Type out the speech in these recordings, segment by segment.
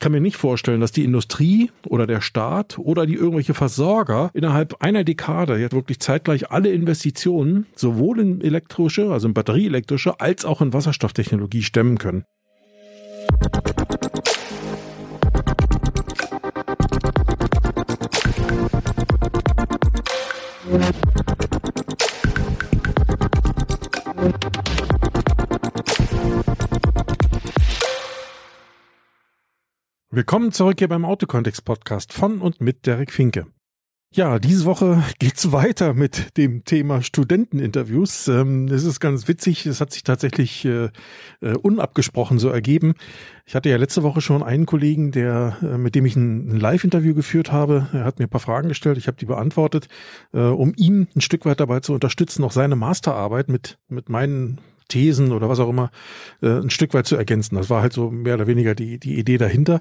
Ich kann mir nicht vorstellen, dass die Industrie oder der Staat oder die irgendwelche Versorger innerhalb einer Dekade jetzt wirklich zeitgleich alle Investitionen sowohl in elektrische, also in batterieelektrische, als auch in Wasserstofftechnologie stemmen können. Willkommen zurück hier beim Autokontext Podcast von und mit Derek Finke. Ja, diese Woche geht's weiter mit dem Thema Studenteninterviews. Ähm, es ist ganz witzig, es hat sich tatsächlich äh, äh, unabgesprochen so ergeben. Ich hatte ja letzte Woche schon einen Kollegen, der äh, mit dem ich ein, ein Live-Interview geführt habe. Er hat mir ein paar Fragen gestellt, ich habe die beantwortet, äh, um ihn ein Stück weit dabei zu unterstützen, auch seine Masterarbeit mit mit meinen Thesen oder was auch immer äh, ein Stück weit zu ergänzen. Das war halt so mehr oder weniger die, die Idee dahinter.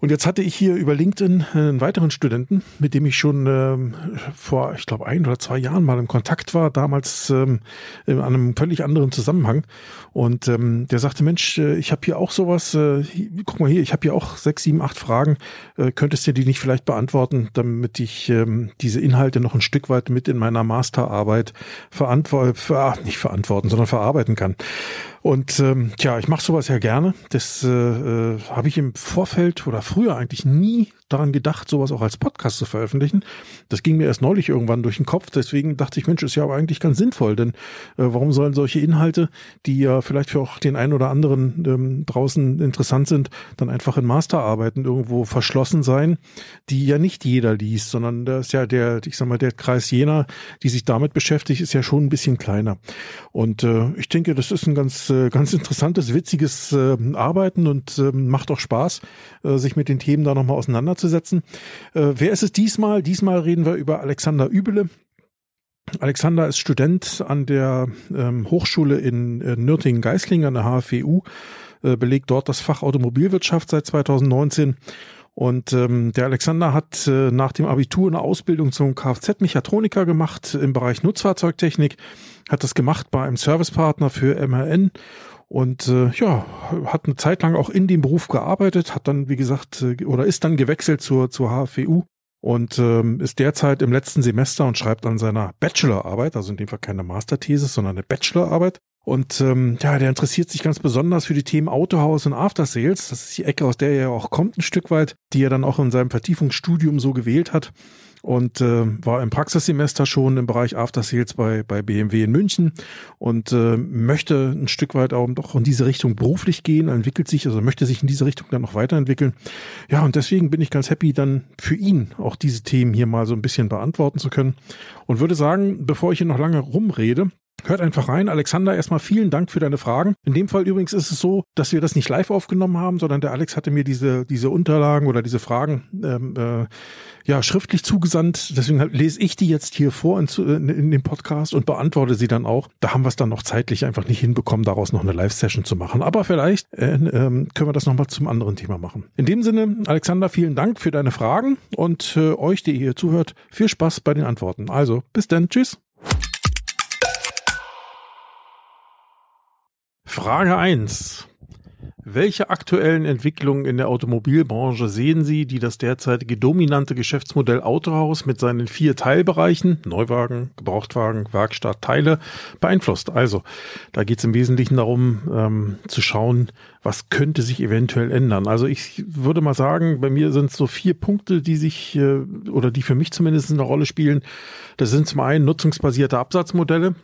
Und jetzt hatte ich hier über LinkedIn einen weiteren Studenten, mit dem ich schon ähm, vor, ich glaube, ein oder zwei Jahren mal im Kontakt war, damals ähm, in einem völlig anderen Zusammenhang. Und ähm, der sagte, Mensch, äh, ich habe hier auch sowas, äh, guck mal hier, ich habe hier auch sechs, sieben, acht Fragen. Äh, könntest du die nicht vielleicht beantworten, damit ich ähm, diese Inhalte noch ein Stück weit mit in meiner Masterarbeit verantworten, ver nicht verantworten, sondern verarbeiten kann. Und ähm, tja, ich mache sowas ja gerne. Das äh, äh, habe ich im Vorfeld oder früher eigentlich nie daran gedacht, sowas auch als Podcast zu veröffentlichen. Das ging mir erst neulich irgendwann durch den Kopf. Deswegen dachte ich, Mensch, ist ja aber eigentlich ganz sinnvoll. Denn äh, warum sollen solche Inhalte, die ja vielleicht für auch den einen oder anderen ähm, draußen interessant sind, dann einfach in Masterarbeiten irgendwo verschlossen sein, die ja nicht jeder liest, sondern da ist ja der, ich sag mal, der Kreis jener, die sich damit beschäftigt, ist ja schon ein bisschen kleiner. Und äh, ich denke, das ist ein ganz, äh, ganz interessantes, witziges äh, Arbeiten und äh, macht auch Spaß, äh, sich mit den Themen da nochmal auseinanderzusetzen wer ist es diesmal? Diesmal reden wir über Alexander Übele. Alexander ist Student an der ähm, Hochschule in Nürtingen-Geislingen an der HFWU, äh, belegt dort das Fach Automobilwirtschaft seit 2019. Und ähm, der Alexander hat äh, nach dem Abitur eine Ausbildung zum Kfz-Mechatroniker gemacht im Bereich Nutzfahrzeugtechnik, hat das gemacht bei einem Servicepartner für MRN und äh, ja, hat eine Zeit lang auch in dem Beruf gearbeitet, hat dann, wie gesagt, äh, oder ist dann gewechselt zur, zur HFWU und ähm, ist derzeit im letzten Semester und schreibt an seiner Bachelorarbeit, also in dem Fall keine Masterthese, sondern eine Bachelorarbeit. Und ähm, ja, der interessiert sich ganz besonders für die Themen Autohaus und After Sales. Das ist die Ecke, aus der er auch kommt, ein Stück weit, die er dann auch in seinem Vertiefungsstudium so gewählt hat und äh, war im Praxissemester schon im Bereich After Sales bei, bei BMW in München und äh, möchte ein Stück weit auch doch in diese Richtung beruflich gehen, entwickelt sich, also möchte sich in diese Richtung dann noch weiterentwickeln. Ja, und deswegen bin ich ganz happy, dann für ihn auch diese Themen hier mal so ein bisschen beantworten zu können und würde sagen, bevor ich hier noch lange rumrede, Hört einfach rein. Alexander, erstmal vielen Dank für deine Fragen. In dem Fall übrigens ist es so, dass wir das nicht live aufgenommen haben, sondern der Alex hatte mir diese, diese Unterlagen oder diese Fragen ähm, äh, ja schriftlich zugesandt. Deswegen lese ich die jetzt hier vor in, in, in dem Podcast und beantworte sie dann auch. Da haben wir es dann noch zeitlich einfach nicht hinbekommen, daraus noch eine Live-Session zu machen. Aber vielleicht äh, äh, können wir das nochmal zum anderen Thema machen. In dem Sinne, Alexander, vielen Dank für deine Fragen und äh, euch, die ihr hier zuhört, viel Spaß bei den Antworten. Also, bis dann. Tschüss. Frage 1. Welche aktuellen Entwicklungen in der Automobilbranche sehen Sie, die das derzeitige dominante Geschäftsmodell Autohaus mit seinen vier Teilbereichen Neuwagen, Gebrauchtwagen, Werkstatt, Teile beeinflusst? Also, da geht es im Wesentlichen darum, ähm, zu schauen, was könnte sich eventuell ändern. Also ich würde mal sagen, bei mir sind es so vier Punkte, die sich äh, oder die für mich zumindest eine Rolle spielen. Das sind zum einen nutzungsbasierte Absatzmodelle.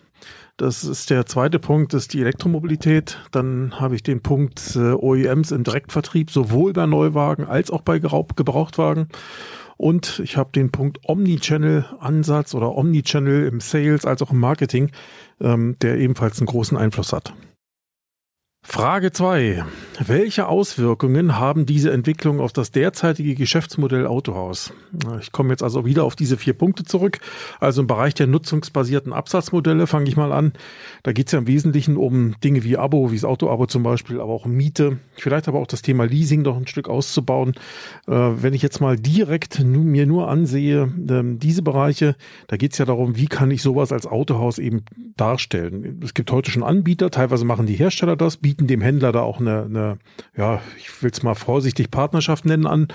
Das ist der zweite Punkt, ist die Elektromobilität. Dann habe ich den Punkt äh, OEMs im Direktvertrieb, sowohl bei Neuwagen als auch bei Gebrauchtwagen. Und ich habe den Punkt Omnichannel-Ansatz oder Omnichannel im Sales als auch im Marketing, ähm, der ebenfalls einen großen Einfluss hat. Frage 2. Welche Auswirkungen haben diese Entwicklungen auf das derzeitige Geschäftsmodell Autohaus? Ich komme jetzt also wieder auf diese vier Punkte zurück. Also im Bereich der nutzungsbasierten Absatzmodelle fange ich mal an. Da geht es ja im Wesentlichen um Dinge wie Abo, wie das Auto-Abo zum Beispiel, aber auch Miete, vielleicht aber auch das Thema Leasing noch ein Stück auszubauen. Äh, wenn ich jetzt mal direkt mir nur ansehe, ähm, diese Bereiche, da geht es ja darum, wie kann ich sowas als Autohaus eben darstellen. Es gibt heute schon Anbieter, teilweise machen die Hersteller das, bieten bieten dem Händler da auch eine, eine ja, ich will es mal vorsichtig Partnerschaft nennen an.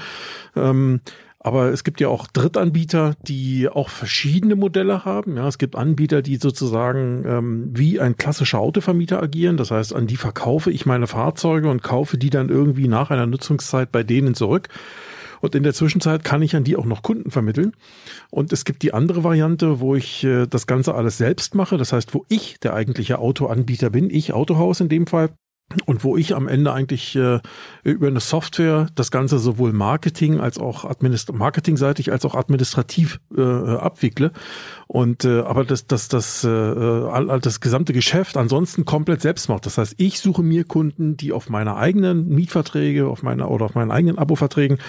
Ähm, aber es gibt ja auch Drittanbieter, die auch verschiedene Modelle haben. Ja, es gibt Anbieter, die sozusagen ähm, wie ein klassischer Autovermieter agieren. Das heißt, an die verkaufe ich meine Fahrzeuge und kaufe die dann irgendwie nach einer Nutzungszeit bei denen zurück. Und in der Zwischenzeit kann ich an die auch noch Kunden vermitteln. Und es gibt die andere Variante, wo ich äh, das Ganze alles selbst mache. Das heißt, wo ich der eigentliche Autoanbieter bin, ich Autohaus in dem Fall, und wo ich am Ende eigentlich äh, über eine Software das Ganze sowohl Marketing als auch Administ marketingseitig als auch administrativ äh, abwickle und äh, aber das das das äh, das gesamte Geschäft ansonsten komplett selbst macht. Das heißt, ich suche mir Kunden, die auf meiner eigenen Mietverträge, auf meiner oder auf meinen eigenen Abo-Verträgen,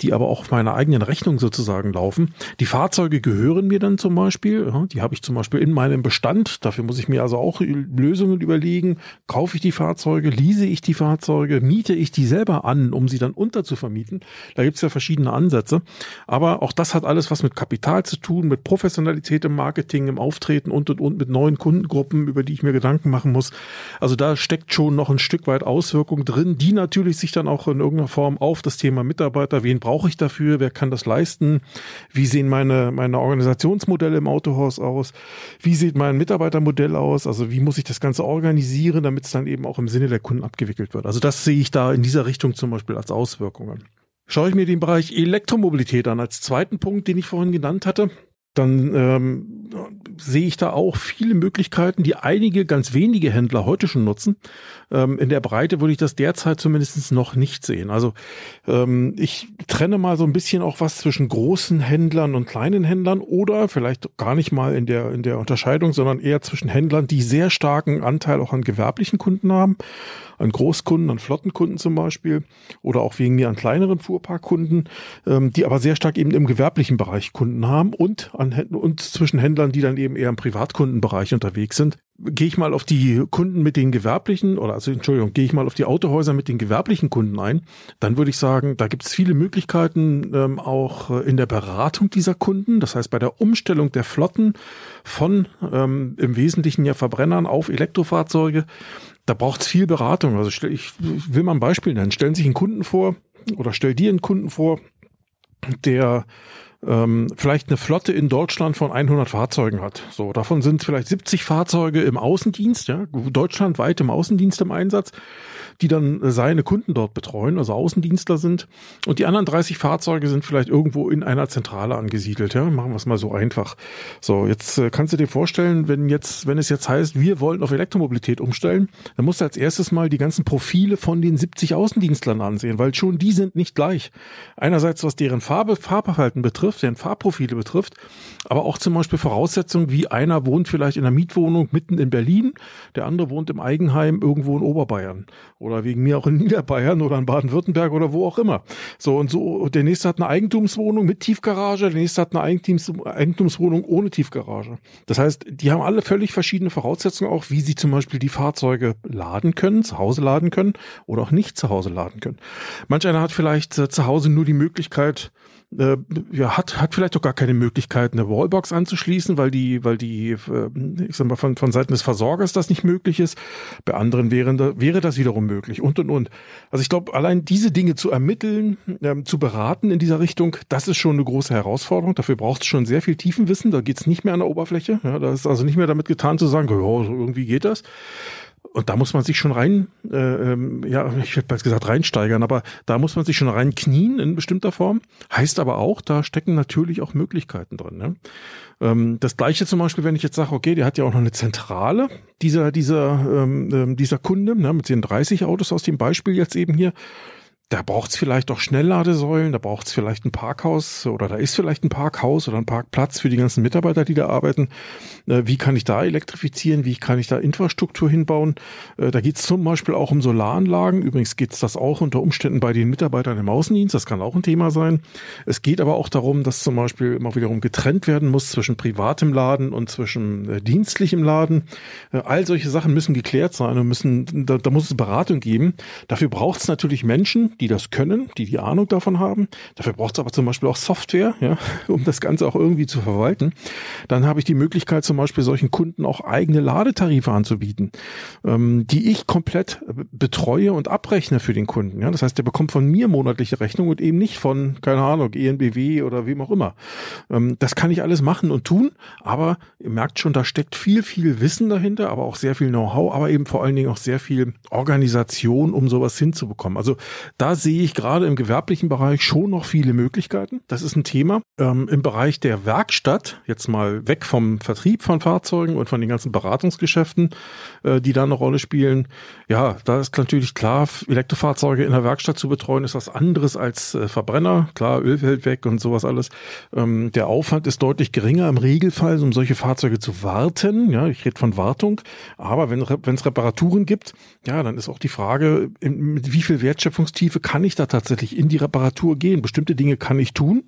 die aber auch auf meiner eigenen Rechnung sozusagen laufen. Die Fahrzeuge gehören mir dann zum Beispiel, ja, die habe ich zum Beispiel in meinem Bestand. Dafür muss ich mir also auch Lösungen überlegen. Kaufe ich die Fahrzeuge Fahrzeuge, lease ich die Fahrzeuge, miete ich die selber an, um sie dann unterzuvermieten. Da gibt es ja verschiedene Ansätze. Aber auch das hat alles was mit Kapital zu tun, mit Professionalität im Marketing, im Auftreten und und und mit neuen Kundengruppen, über die ich mir Gedanken machen muss. Also da steckt schon noch ein Stück weit Auswirkung drin, die natürlich sich dann auch in irgendeiner Form auf das Thema Mitarbeiter, wen brauche ich dafür, wer kann das leisten, wie sehen meine, meine Organisationsmodelle im Autohaus aus, wie sieht mein Mitarbeitermodell aus, also wie muss ich das Ganze organisieren, damit es dann eben auch im Sinne der der Kunden abgewickelt wird. Also das sehe ich da in dieser Richtung zum Beispiel als Auswirkungen. Schaue ich mir den Bereich Elektromobilität an als zweiten Punkt, den ich vorhin genannt hatte, dann ähm, sehe ich da auch viele Möglichkeiten, die einige ganz wenige Händler heute schon nutzen. Ähm, in der Breite würde ich das derzeit zumindest noch nicht sehen. Also ähm, ich trenne mal so ein bisschen auch was zwischen großen Händlern und kleinen Händlern oder vielleicht gar nicht mal in der, in der Unterscheidung, sondern eher zwischen Händlern, die sehr starken Anteil auch an gewerblichen Kunden haben an Großkunden, an Flottenkunden zum Beispiel oder auch wegen mir an kleineren Fuhrparkkunden, ähm, die aber sehr stark eben im gewerblichen Bereich Kunden haben und an und zwischen Händlern, die dann eben eher im Privatkundenbereich unterwegs sind. Gehe ich mal auf die Kunden mit den gewerblichen oder also Entschuldigung, gehe ich mal auf die Autohäuser mit den gewerblichen Kunden ein, dann würde ich sagen, da gibt es viele Möglichkeiten ähm, auch äh, in der Beratung dieser Kunden. Das heißt bei der Umstellung der Flotten von ähm, im Wesentlichen ja Verbrennern auf Elektrofahrzeuge da braucht es viel Beratung. Also ich will mal ein Beispiel nennen. Stellen Sie sich einen Kunden vor oder stell dir einen Kunden vor, der ähm, vielleicht eine Flotte in Deutschland von 100 Fahrzeugen hat. So, davon sind vielleicht 70 Fahrzeuge im Außendienst, ja, deutschlandweit im Außendienst im Einsatz die dann seine Kunden dort betreuen, also Außendienstler sind. Und die anderen 30 Fahrzeuge sind vielleicht irgendwo in einer Zentrale angesiedelt. Ja, machen wir es mal so einfach. So, jetzt äh, kannst du dir vorstellen, wenn jetzt, wenn es jetzt heißt, wir wollen auf Elektromobilität umstellen, dann musst du als erstes mal die ganzen Profile von den 70 Außendienstlern ansehen, weil schon die sind nicht gleich. Einerseits, was deren Farbe, Farbverhalten betrifft, deren Farbprofile betrifft, aber auch zum Beispiel Voraussetzungen, wie einer wohnt vielleicht in einer Mietwohnung mitten in Berlin, der andere wohnt im Eigenheim irgendwo in Oberbayern oder wegen mir auch in Niederbayern oder in Baden-Württemberg oder wo auch immer. So und so, der nächste hat eine Eigentumswohnung mit Tiefgarage, der nächste hat eine Eigentums Eigentumswohnung ohne Tiefgarage. Das heißt, die haben alle völlig verschiedene Voraussetzungen auch, wie sie zum Beispiel die Fahrzeuge laden können, zu Hause laden können oder auch nicht zu Hause laden können. Manch einer hat vielleicht äh, zu Hause nur die Möglichkeit, äh, ja, hat, hat vielleicht auch gar keine Möglichkeit, eine Wallbox anzuschließen, weil die, weil die, äh, ich sag mal, von, von Seiten des Versorgers das nicht möglich ist. Bei anderen wäre, wäre das wiederum möglich und und und. Also ich glaube, allein diese Dinge zu ermitteln, ähm, zu beraten in dieser Richtung, das ist schon eine große Herausforderung. Dafür braucht es schon sehr viel Tiefenwissen. Da geht es nicht mehr an der Oberfläche. Ja, da ist also nicht mehr damit getan zu sagen, oh, irgendwie geht das. Und da muss man sich schon rein, äh, ähm, ja, ich hätte jetzt gesagt reinsteigern, aber da muss man sich schon reinknien in bestimmter Form. Heißt aber auch, da stecken natürlich auch Möglichkeiten drin. Ne? Ähm, das gleiche zum Beispiel, wenn ich jetzt sage, okay, der hat ja auch noch eine Zentrale, dieser, dieser, ähm, ähm dieser Kunde, ne, mit den 30 Autos aus dem Beispiel jetzt eben hier da braucht es vielleicht auch Schnellladesäulen, da braucht es vielleicht ein Parkhaus oder da ist vielleicht ein Parkhaus oder ein Parkplatz für die ganzen Mitarbeiter, die da arbeiten. Äh, wie kann ich da elektrifizieren? Wie kann ich da Infrastruktur hinbauen? Äh, da geht es zum Beispiel auch um Solaranlagen. Übrigens geht es das auch unter Umständen bei den Mitarbeitern im Außendienst. Das kann auch ein Thema sein. Es geht aber auch darum, dass zum Beispiel immer wiederum getrennt werden muss zwischen privatem Laden und zwischen äh, dienstlichem Laden. All solche Sachen müssen geklärt sein und müssen, da, da muss es Beratung geben. Dafür braucht es natürlich Menschen, die das können, die die Ahnung davon haben. Dafür braucht es aber zum Beispiel auch Software, ja, um das Ganze auch irgendwie zu verwalten. Dann habe ich die Möglichkeit, zum Beispiel solchen Kunden auch eigene Ladetarife anzubieten, ähm, die ich komplett betreue und abrechne für den Kunden. Ja, das heißt, der bekommt von mir monatliche Rechnung und eben nicht von, keine Ahnung, ENBW oder wem auch immer. Ähm, das kann ich alles machen und tun, aber ihr merkt schon, da steckt viel, viel Wissen dahinter, aber auch sehr viel Know-how, aber eben vor allen Dingen auch sehr viel Organisation, um sowas hinzubekommen. Also da sehe ich gerade im gewerblichen Bereich schon noch viele Möglichkeiten. Das ist ein Thema. Ähm, Im Bereich der Werkstatt, jetzt mal weg vom Vertrieb von Fahrzeugen und von den ganzen Beratungsgeschäften, äh, die da eine Rolle spielen. Ja, da ist natürlich klar, Elektrofahrzeuge in der Werkstatt zu betreuen, ist was anderes als äh, Verbrenner. Klar, Öl fällt weg und sowas alles. Ähm, der Aufwand ist deutlich geringer im Regelfall, um solche Fahrzeuge zu warten. Ja, ich rede von Wartung. Aber wenn es Reparaturen gibt, ja, dann ist auch die Frage, mit wie viel Wertschöpfungstiefe kann ich da tatsächlich in die Reparatur gehen? Bestimmte Dinge kann ich tun.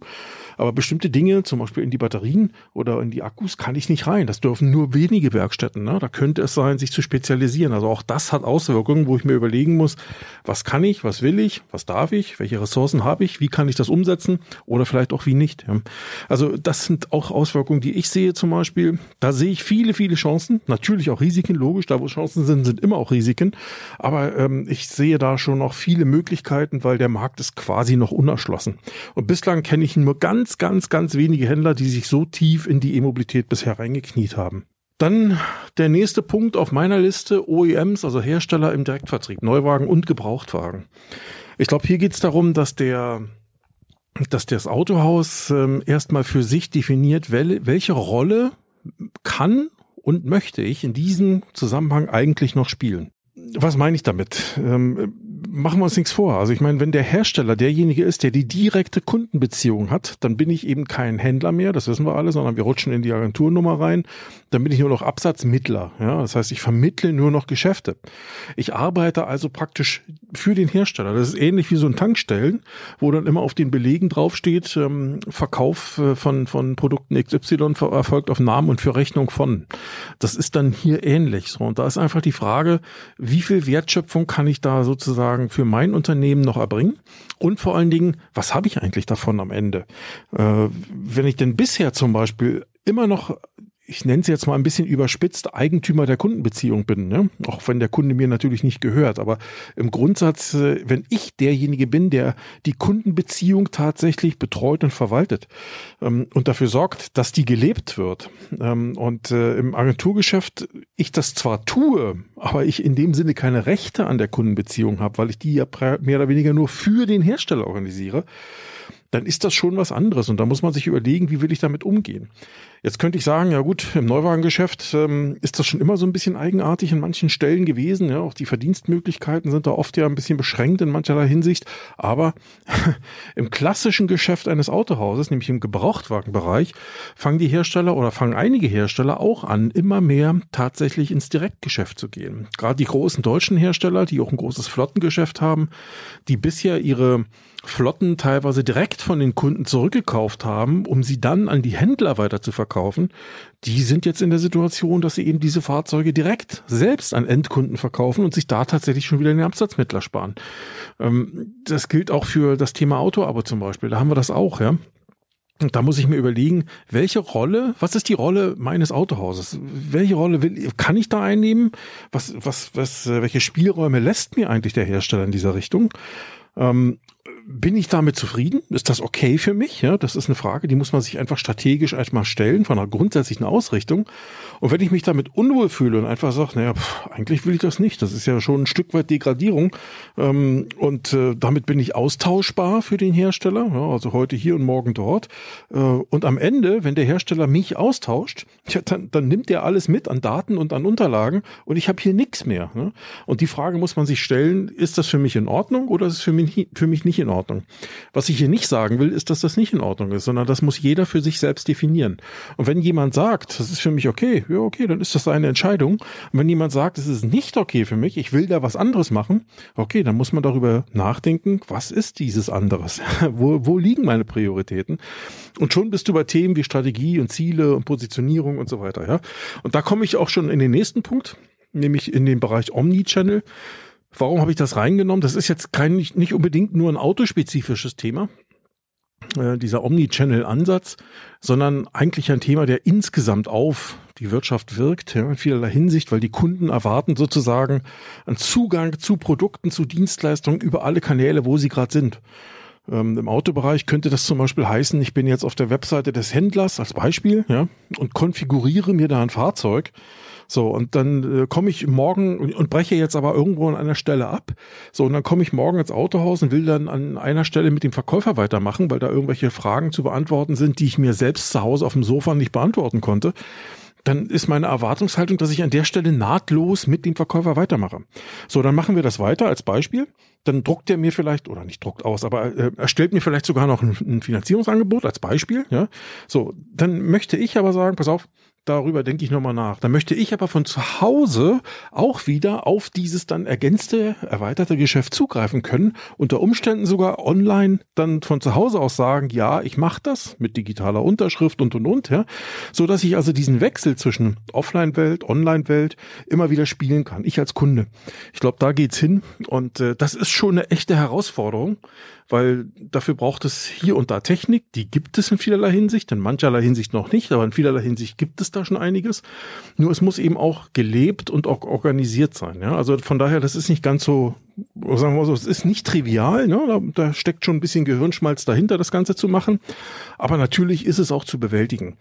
Aber bestimmte Dinge, zum Beispiel in die Batterien oder in die Akkus, kann ich nicht rein. Das dürfen nur wenige Werkstätten. Ne? Da könnte es sein, sich zu spezialisieren. Also auch das hat Auswirkungen, wo ich mir überlegen muss, was kann ich, was will ich, was darf ich, welche Ressourcen habe ich, wie kann ich das umsetzen oder vielleicht auch wie nicht. Also das sind auch Auswirkungen, die ich sehe zum Beispiel. Da sehe ich viele, viele Chancen. Natürlich auch Risiken, logisch. Da wo Chancen sind, sind immer auch Risiken. Aber ähm, ich sehe da schon noch viele Möglichkeiten, weil der Markt ist quasi noch unerschlossen. Und bislang kenne ich nur ganz ganz, ganz, ganz wenige Händler, die sich so tief in die E-Mobilität bisher reingekniet haben. Dann der nächste Punkt auf meiner Liste, OEMs, also Hersteller im Direktvertrieb, Neuwagen und Gebrauchtwagen. Ich glaube, hier geht es darum, dass der dass das Autohaus ähm, erstmal für sich definiert, wel, welche Rolle kann und möchte ich in diesem Zusammenhang eigentlich noch spielen. Was meine ich damit? Ähm, machen wir uns nichts vor. Also ich meine, wenn der Hersteller derjenige ist, der die direkte Kundenbeziehung hat, dann bin ich eben kein Händler mehr, das wissen wir alle, sondern wir rutschen in die Agenturnummer rein. Dann bin ich nur noch Absatzmittler. Ja, das heißt, ich vermittle nur noch Geschäfte. Ich arbeite also praktisch für den Hersteller. Das ist ähnlich wie so ein Tankstellen, wo dann immer auf den Belegen draufsteht, ähm, Verkauf äh, von, von Produkten XY erfolgt auf Namen und für Rechnung von. Das ist dann hier ähnlich. So, und da ist einfach die Frage, wie viel Wertschöpfung kann ich da sozusagen sozusagen für mein Unternehmen noch erbringen? Und vor allen Dingen, was habe ich eigentlich davon am Ende? Äh, wenn ich denn bisher zum Beispiel immer noch ich nenne es jetzt mal ein bisschen überspitzt, Eigentümer der Kundenbeziehung bin. Ne? Auch wenn der Kunde mir natürlich nicht gehört. Aber im Grundsatz, äh, wenn ich derjenige bin, der die Kundenbeziehung tatsächlich betreut und verwaltet ähm, und dafür sorgt, dass die gelebt wird. Ähm, und äh, im Agenturgeschäft ich das zwar tue, aber ich in dem Sinne keine Rechte an der Kundenbeziehung habe, weil ich die ja mehr oder weniger nur für den Hersteller organisiere dann ist das schon was anderes. Und da muss man sich überlegen, wie will ich damit umgehen. Jetzt könnte ich sagen, ja gut, im Neuwagengeschäft ähm, ist das schon immer so ein bisschen eigenartig in manchen Stellen gewesen. Ja, auch die Verdienstmöglichkeiten sind da oft ja ein bisschen beschränkt in mancherlei Hinsicht. Aber im klassischen Geschäft eines Autohauses, nämlich im Gebrauchtwagenbereich, fangen die Hersteller oder fangen einige Hersteller auch an, immer mehr tatsächlich ins Direktgeschäft zu gehen. Gerade die großen deutschen Hersteller, die auch ein großes Flottengeschäft haben, die bisher ihre Flotten teilweise direkt von den Kunden zurückgekauft haben, um sie dann an die Händler weiter zu verkaufen, die sind jetzt in der Situation, dass sie eben diese Fahrzeuge direkt selbst an Endkunden verkaufen und sich da tatsächlich schon wieder den Absatzmittler sparen. Ähm, das gilt auch für das Thema Autoabo zum Beispiel. Da haben wir das auch, ja. Und da muss ich mir überlegen, welche Rolle, was ist die Rolle meines Autohauses? Welche Rolle will, kann ich da einnehmen? Was, was, was, welche Spielräume lässt mir eigentlich der Hersteller in dieser Richtung? Ähm, bin ich damit zufrieden? Ist das okay für mich? Ja, das ist eine Frage, die muss man sich einfach strategisch erstmal stellen von einer grundsätzlichen Ausrichtung. Und wenn ich mich damit unwohl fühle und einfach sage, naja, pff, eigentlich will ich das nicht, das ist ja schon ein Stück weit Degradierung ähm, und äh, damit bin ich austauschbar für den Hersteller, ja, also heute hier und morgen dort. Äh, und am Ende, wenn der Hersteller mich austauscht, ja, dann, dann nimmt er alles mit an Daten und an Unterlagen und ich habe hier nichts mehr. Ne? Und die Frage muss man sich stellen, ist das für mich in Ordnung oder ist es für mich, für mich nicht in Ordnung? Ordnung. Was ich hier nicht sagen will, ist, dass das nicht in Ordnung ist, sondern das muss jeder für sich selbst definieren. Und wenn jemand sagt, das ist für mich okay, ja okay, dann ist das seine Entscheidung. Und wenn jemand sagt, es ist nicht okay für mich, ich will da was anderes machen, okay, dann muss man darüber nachdenken, was ist dieses anderes? wo, wo liegen meine Prioritäten? Und schon bist du bei Themen wie Strategie und Ziele und Positionierung und so weiter, ja. Und da komme ich auch schon in den nächsten Punkt, nämlich in den Bereich Omnichannel. Warum habe ich das reingenommen? Das ist jetzt kein, nicht, unbedingt nur ein autospezifisches Thema, äh, dieser Omnichannel-Ansatz, sondern eigentlich ein Thema, der insgesamt auf die Wirtschaft wirkt, ja, in vielerlei Hinsicht, weil die Kunden erwarten sozusagen einen Zugang zu Produkten, zu Dienstleistungen über alle Kanäle, wo sie gerade sind. Ähm, Im Autobereich könnte das zum Beispiel heißen, ich bin jetzt auf der Webseite des Händlers als Beispiel, ja, und konfiguriere mir da ein Fahrzeug. So, und dann äh, komme ich morgen und, und, breche jetzt aber irgendwo an einer Stelle ab. So, und dann komme ich morgen ins Autohaus und will dann an einer Stelle mit dem Verkäufer weitermachen, weil da irgendwelche Fragen zu beantworten sind, die ich mir selbst zu Hause auf dem Sofa nicht beantworten konnte dann ist meine Erwartungshaltung, dass ich an der Stelle nahtlos mit dem Verkäufer weitermache. So, dann machen wir das weiter als Beispiel. Dann druckt er mir vielleicht, oder nicht druckt aus, aber äh, er stellt mir vielleicht sogar noch ein, ein Finanzierungsangebot als Beispiel. Ja, So, dann möchte ich aber sagen, pass auf, darüber denke ich nochmal nach. Dann möchte ich aber von zu Hause auch wieder auf dieses dann ergänzte, erweiterte Geschäft zugreifen können, unter Umständen sogar online dann von zu Hause aus sagen, ja, ich mache das mit digitaler Unterschrift und und und, ja, so dass ich also diesen Wechsel zwischen Offline-Welt, Online-Welt immer wieder spielen kann. Ich als Kunde. Ich glaube, da geht's hin und äh, das ist schon eine echte Herausforderung weil dafür braucht es hier und da Technik, die gibt es in vielerlei Hinsicht, in mancherlei Hinsicht noch nicht, aber in vielerlei Hinsicht gibt es da schon einiges. Nur es muss eben auch gelebt und auch organisiert sein. Ja? Also von daher, das ist nicht ganz so, sagen wir mal so, es ist nicht trivial, ne? da, da steckt schon ein bisschen Gehirnschmalz dahinter, das Ganze zu machen, aber natürlich ist es auch zu bewältigen.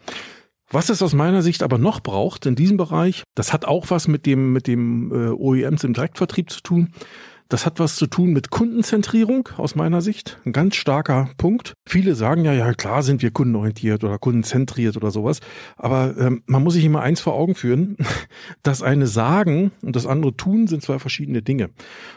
Was es aus meiner Sicht aber noch braucht in diesem Bereich, das hat auch was mit dem, mit dem äh, OEMs im Direktvertrieb zu tun. Das hat was zu tun mit Kundenzentrierung aus meiner Sicht. Ein ganz starker Punkt. Viele sagen ja, ja klar sind wir kundenorientiert oder kundenzentriert oder sowas. Aber ähm, man muss sich immer eins vor Augen führen. Das eine sagen und das andere tun sind zwei verschiedene Dinge.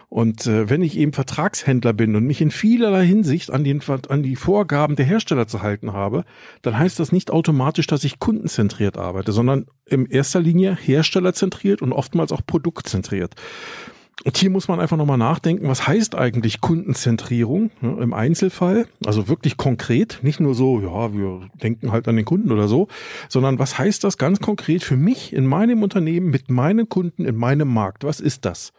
Und äh, wenn ich eben Vertragshändler bin und mich in vielerlei Hinsicht an, den, an die Vorgaben der Hersteller zu halten habe, dann heißt das nicht automatisch, dass ich kundenzentriert arbeite, sondern in erster Linie herstellerzentriert und oftmals auch produktzentriert. Und hier muss man einfach nochmal nachdenken, was heißt eigentlich Kundenzentrierung ne, im Einzelfall? Also wirklich konkret, nicht nur so, ja, wir denken halt an den Kunden oder so, sondern was heißt das ganz konkret für mich in meinem Unternehmen mit meinen Kunden in meinem Markt? Was ist das?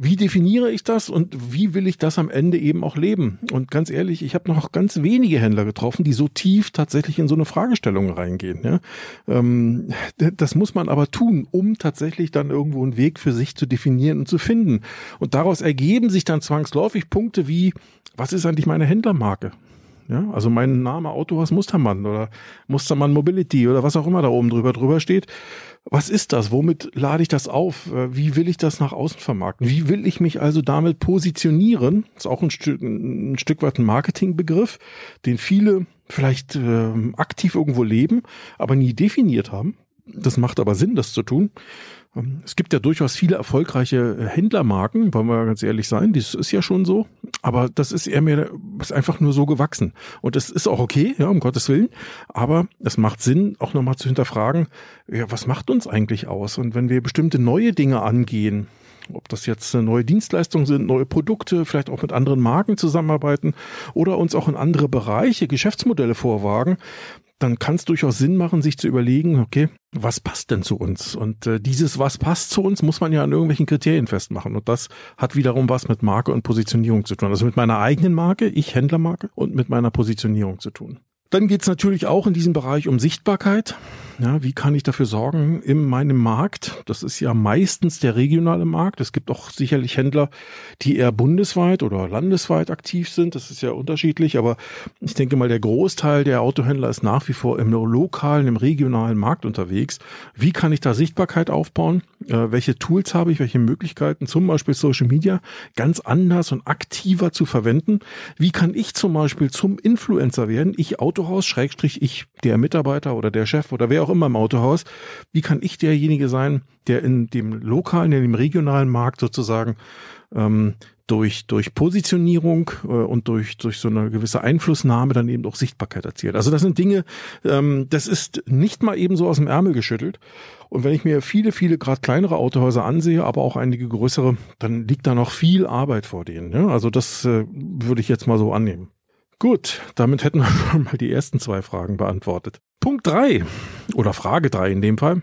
Wie definiere ich das und wie will ich das am Ende eben auch leben? Und ganz ehrlich, ich habe noch ganz wenige Händler getroffen, die so tief tatsächlich in so eine Fragestellung reingehen. Ja? Ähm, das muss man aber tun, um tatsächlich dann irgendwo einen Weg für sich zu definieren und zu finden. Und daraus ergeben sich dann zwangsläufig Punkte wie, was ist eigentlich meine Händlermarke? Ja, also mein Name Autohaus Mustermann oder Mustermann Mobility oder was auch immer da oben drüber drüber steht. Was ist das? Womit lade ich das auf? Äh, wie will ich das nach außen vermarkten? Wie will ich mich also damit positionieren? Das ist auch ein Stück, ein Stück weit ein Marketingbegriff, den viele vielleicht äh, aktiv irgendwo leben, aber nie definiert haben. Das macht aber Sinn, das zu tun. Ähm, es gibt ja durchaus viele erfolgreiche äh, Händlermarken, wollen wir ganz ehrlich sein, das ist ja schon so, aber das ist eher mehr, ist einfach nur so gewachsen. Und es ist auch okay, ja, um Gottes Willen, aber es macht Sinn, auch nochmal zu hinterfragen, ja, was macht uns eigentlich aus? Und wenn wir bestimmte neue Dinge angehen, ob das jetzt neue Dienstleistungen sind, neue Produkte, vielleicht auch mit anderen Marken zusammenarbeiten oder uns auch in andere Bereiche, Geschäftsmodelle vorwagen, dann kann es durchaus Sinn machen, sich zu überlegen, okay, was passt denn zu uns? Und äh, dieses, was passt zu uns, muss man ja an irgendwelchen Kriterien festmachen. Und das hat wiederum was mit Marke und Positionierung zu tun. Also mit meiner eigenen Marke, ich Händlermarke, und mit meiner Positionierung zu tun. Dann geht es natürlich auch in diesem Bereich um Sichtbarkeit. Ja, wie kann ich dafür sorgen in meinem Markt? Das ist ja meistens der regionale Markt. Es gibt auch sicherlich Händler, die eher bundesweit oder landesweit aktiv sind. Das ist ja unterschiedlich, aber ich denke mal, der Großteil der Autohändler ist nach wie vor im lokalen, im regionalen Markt unterwegs. Wie kann ich da Sichtbarkeit aufbauen? Äh, welche Tools habe ich? Welche Möglichkeiten, zum Beispiel Social Media, ganz anders und aktiver zu verwenden? Wie kann ich zum Beispiel zum Influencer werden? Ich Autohaus, Schrägstrich, ich, der Mitarbeiter oder der Chef oder wer auch auch immer im Autohaus. Wie kann ich derjenige sein, der in dem lokalen, in dem regionalen Markt sozusagen ähm, durch, durch Positionierung äh, und durch, durch so eine gewisse Einflussnahme dann eben auch Sichtbarkeit erzielt. Also das sind Dinge, ähm, das ist nicht mal eben so aus dem Ärmel geschüttelt. Und wenn ich mir viele, viele gerade kleinere Autohäuser ansehe, aber auch einige größere, dann liegt da noch viel Arbeit vor denen. Ja? Also das äh, würde ich jetzt mal so annehmen. Gut, damit hätten wir schon mal die ersten zwei Fragen beantwortet. Punkt drei oder Frage drei in dem Fall.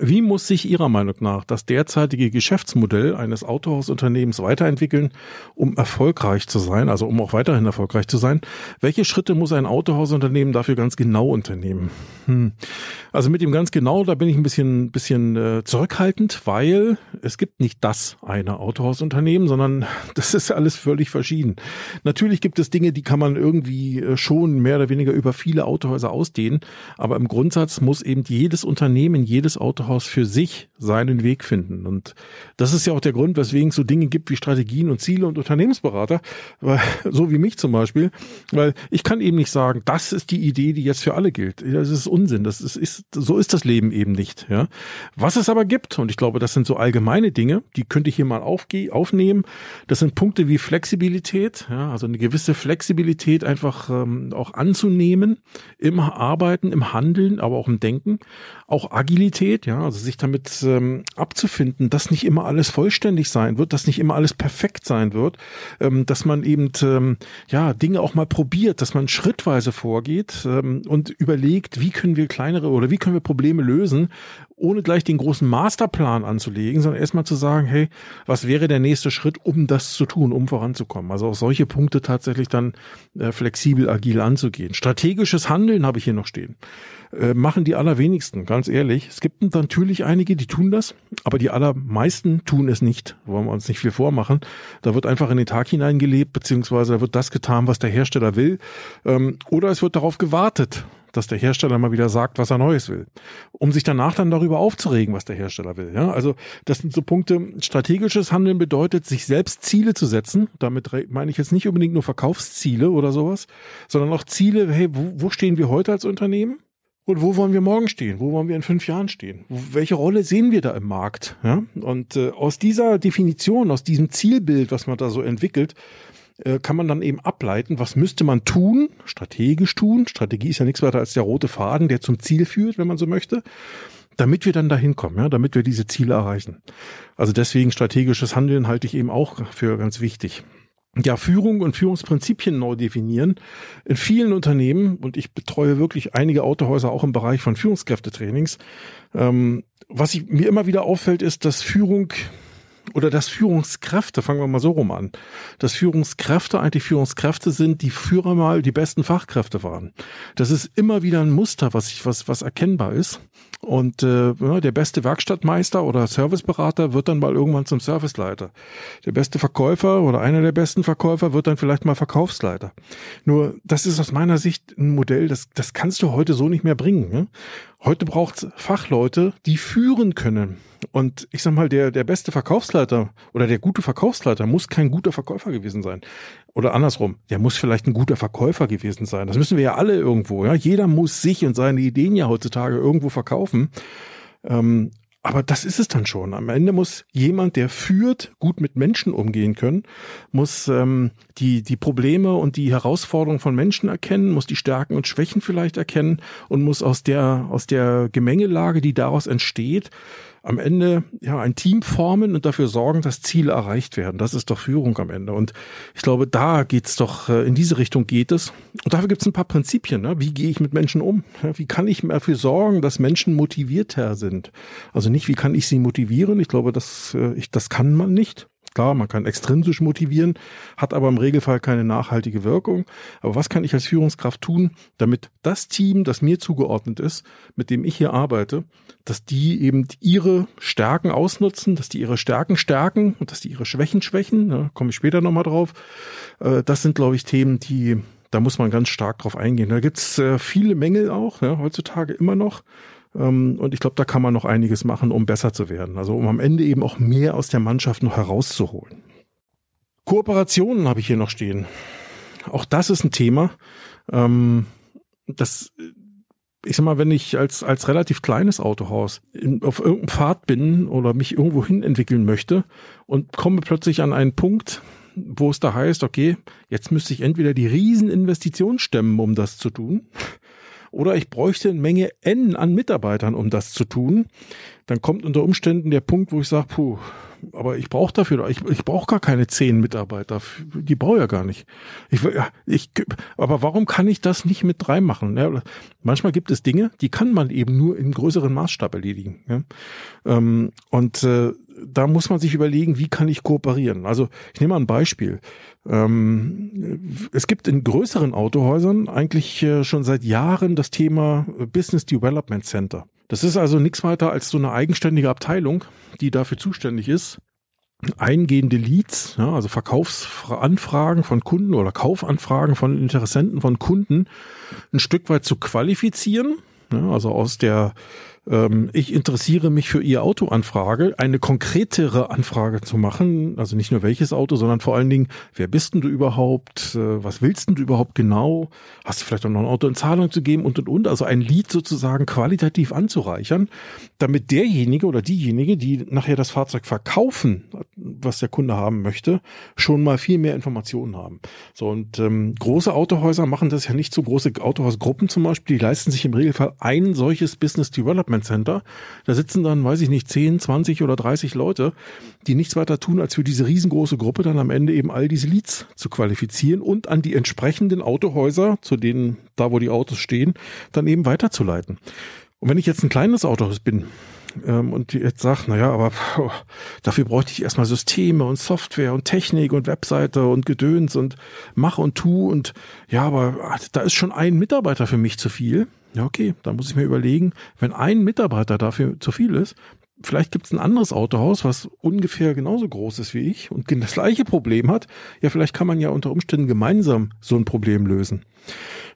Wie muss sich Ihrer Meinung nach das derzeitige Geschäftsmodell eines Autohausunternehmens weiterentwickeln, um erfolgreich zu sein, also um auch weiterhin erfolgreich zu sein? Welche Schritte muss ein Autohausunternehmen dafür ganz genau unternehmen? Hm. Also mit dem ganz genau, da bin ich ein bisschen, bisschen äh, zurückhaltend, weil es gibt nicht das eine Autohausunternehmen, sondern das ist alles völlig verschieden. Natürlich gibt es Dinge, die kann man irgendwie äh, schon mehr oder weniger über viele Autohäuser ausdehnen, aber im Grundsatz muss eben jedes Unternehmen, jedes Auto Autohaus für sich seinen Weg finden. Und das ist ja auch der Grund, weswegen es so Dinge gibt wie Strategien und Ziele und Unternehmensberater, weil, so wie mich zum Beispiel, weil ich kann eben nicht sagen, das ist die Idee, die jetzt für alle gilt. Das ist Unsinn. Das ist, ist so ist das Leben eben nicht. Ja, was es aber gibt, und ich glaube, das sind so allgemeine Dinge, die könnte ich hier mal aufge aufnehmen. Das sind Punkte wie Flexibilität, ja, also eine gewisse Flexibilität einfach ähm, auch anzunehmen im Arbeiten, im Handeln, aber auch im Denken, auch Agilität, ja, also sich damit ähm, abzufinden, dass nicht immer alles vollständig sein wird, dass nicht immer alles perfekt sein wird, ähm, dass man eben ähm, ja Dinge auch mal probiert, dass man schrittweise vorgeht ähm, und überlegt, wie können wir kleinere oder wie können wir Probleme lösen, ohne gleich den großen Masterplan anzulegen, sondern erstmal zu sagen, hey, was wäre der nächste Schritt, um das zu tun, um voranzukommen? Also auch solche Punkte tatsächlich dann äh, flexibel, agil anzugehen. Strategisches Handeln habe ich hier noch stehen. Äh, machen die allerwenigsten, ganz ehrlich. Es gibt natürlich einige, die tun das, aber die allermeisten tun es nicht. Wollen wir uns nicht viel vormachen. Da wird einfach in den Tag hineingelebt, beziehungsweise da wird das getan, was der Hersteller will. Ähm, oder es wird darauf gewartet, dass der Hersteller mal wieder sagt, was er Neues will, um sich danach dann darüber aufzuregen, was der Hersteller will. Ja, also das sind so Punkte. Strategisches Handeln bedeutet, sich selbst Ziele zu setzen. Damit meine ich jetzt nicht unbedingt nur Verkaufsziele oder sowas, sondern auch Ziele. Hey, wo, stehen wir heute als Unternehmen? Und wo wollen wir morgen stehen? Wo wollen wir in fünf Jahren stehen? Welche Rolle sehen wir da im Markt? Ja? Und äh, aus dieser Definition, aus diesem Zielbild, was man da so entwickelt, äh, kann man dann eben ableiten, was müsste man tun, strategisch tun. Strategie ist ja nichts weiter als der rote Faden, der zum Ziel führt, wenn man so möchte, damit wir dann dahin kommen, ja, damit wir diese Ziele erreichen. Also deswegen strategisches Handeln halte ich eben auch für ganz wichtig ja, Führung und Führungsprinzipien neu definieren. In vielen Unternehmen, und ich betreue wirklich einige Autohäuser auch im Bereich von Führungskräftetrainings, ähm, was ich, mir immer wieder auffällt, ist, dass Führung oder dass Führungskräfte, fangen wir mal so rum an, dass Führungskräfte eigentlich Führungskräfte sind, die früher mal die besten Fachkräfte waren. Das ist immer wieder ein Muster, was ich, was, was erkennbar ist. Und äh, der beste Werkstattmeister oder Serviceberater wird dann mal irgendwann zum Serviceleiter. Der beste Verkäufer oder einer der besten Verkäufer wird dann vielleicht mal Verkaufsleiter. Nur, das ist aus meiner Sicht ein Modell, das, das kannst du heute so nicht mehr bringen. Ne? Heute braucht es Fachleute, die führen können. Und ich sag mal, der, der beste Verkaufsleiter oder der gute Verkaufsleiter muss kein guter Verkäufer gewesen sein. Oder andersrum, der muss vielleicht ein guter Verkäufer gewesen sein. Das müssen wir ja alle irgendwo. Ja? Jeder muss sich und seine Ideen ja heutzutage irgendwo verkaufen. Ähm, aber das ist es dann schon. Am Ende muss jemand, der führt, gut mit Menschen umgehen können, muss ähm, die, die Probleme und die Herausforderungen von Menschen erkennen, muss die Stärken und Schwächen vielleicht erkennen und muss aus der, aus der Gemengelage, die daraus entsteht, am Ende ja ein Team formen und dafür sorgen, dass Ziele erreicht werden. Das ist doch Führung am Ende. Und ich glaube, da geht's doch, äh, in diese Richtung geht es. Und dafür gibt's ein paar Prinzipien. Ne? Wie gehe ich mit Menschen um? Wie kann ich dafür sorgen, dass Menschen motivierter sind? Also nicht, wie kann ich sie motivieren? Ich glaube, das, äh, ich, das kann man nicht. Klar, man kann extrinsisch motivieren, hat aber im Regelfall keine nachhaltige Wirkung. Aber was kann ich als Führungskraft tun, damit das Team, das mir zugeordnet ist, mit dem ich hier arbeite, dass die eben ihre Stärken ausnutzen, dass die ihre Stärken stärken und dass die ihre Schwächen schwächen. Da komme ich später nochmal drauf. Äh, das sind, glaube ich, Themen, die da muss man ganz stark drauf eingehen. Da gibt's äh, viele Mängel auch, ja, heutzutage immer noch. Ähm, und ich glaube, da kann man noch einiges machen, um besser zu werden. Also um am Ende eben auch mehr aus der Mannschaft noch herauszuholen. Kooperationen habe ich hier noch stehen. Auch das ist ein Thema. Ähm, das, ich sag mal, wenn ich als, als relativ kleines Autohaus auf irgendeinem Pfad bin oder mich irgendwo hin entwickeln möchte und komme plötzlich an einen Punkt, wo es da heißt, okay, jetzt müsste ich entweder die Rieseninvestition stemmen, um das zu tun, Oder ich bräuchte eine Menge N an Mitarbeitern, um das zu tun. Dann kommt unter Umständen der Punkt, wo ich sage, puh, aber ich brauche dafür, ich, ich brauche gar keine zehn Mitarbeiter, die brauche ja gar nicht. Ich, ich, aber warum kann ich das nicht mit drei machen? Ja, manchmal gibt es Dinge, die kann man eben nur in größeren Maßstab erledigen. Ja? Ähm, und äh, da muss man sich überlegen, wie kann ich kooperieren. Also ich nehme mal ein Beispiel. Ähm, es gibt in größeren Autohäusern eigentlich äh, schon seit Jahren das Thema Business Development Center. Das ist also nichts weiter als so eine eigenständige Abteilung, die dafür zuständig ist, eingehende Leads, ja, also Verkaufsanfragen von Kunden oder Kaufanfragen von Interessenten von Kunden ein Stück weit zu qualifizieren, ja, also aus der ähm, ich interessiere mich für Ihr Autoanfrage, eine konkretere Anfrage zu machen, also nicht nur welches Auto, sondern vor allen Dingen, wer bist denn du überhaupt, äh, was willst denn du überhaupt genau, hast du vielleicht auch noch ein Auto in Zahlung zu geben? Und und und, also ein Lied sozusagen qualitativ anzureichern, damit derjenige oder diejenige, die nachher das Fahrzeug verkaufen, was der Kunde haben möchte, schon mal viel mehr Informationen haben. So und ähm, große Autohäuser machen das ja nicht so. Große Autohausgruppen zum Beispiel, die leisten sich im Regelfall ein solches Business Development Development Center. Da sitzen dann, weiß ich nicht, 10, 20 oder 30 Leute, die nichts weiter tun, als für diese riesengroße Gruppe dann am Ende eben all diese Leads zu qualifizieren und an die entsprechenden Autohäuser, zu denen, da wo die Autos stehen, dann eben weiterzuleiten. Und wenn ich jetzt ein kleines Autohaus bin, ähm, und jetzt sagt, naja, aber dafür bräuchte ich erstmal Systeme und Software und Technik und Webseite und Gedöns und mach und tu und ja, aber ah, da ist schon ein Mitarbeiter für mich zu viel. Ja, okay, da muss ich mir überlegen, wenn ein Mitarbeiter dafür zu viel ist, vielleicht gibt es ein anderes Autohaus, was ungefähr genauso groß ist wie ich und das gleiche Problem hat. Ja, vielleicht kann man ja unter Umständen gemeinsam so ein Problem lösen.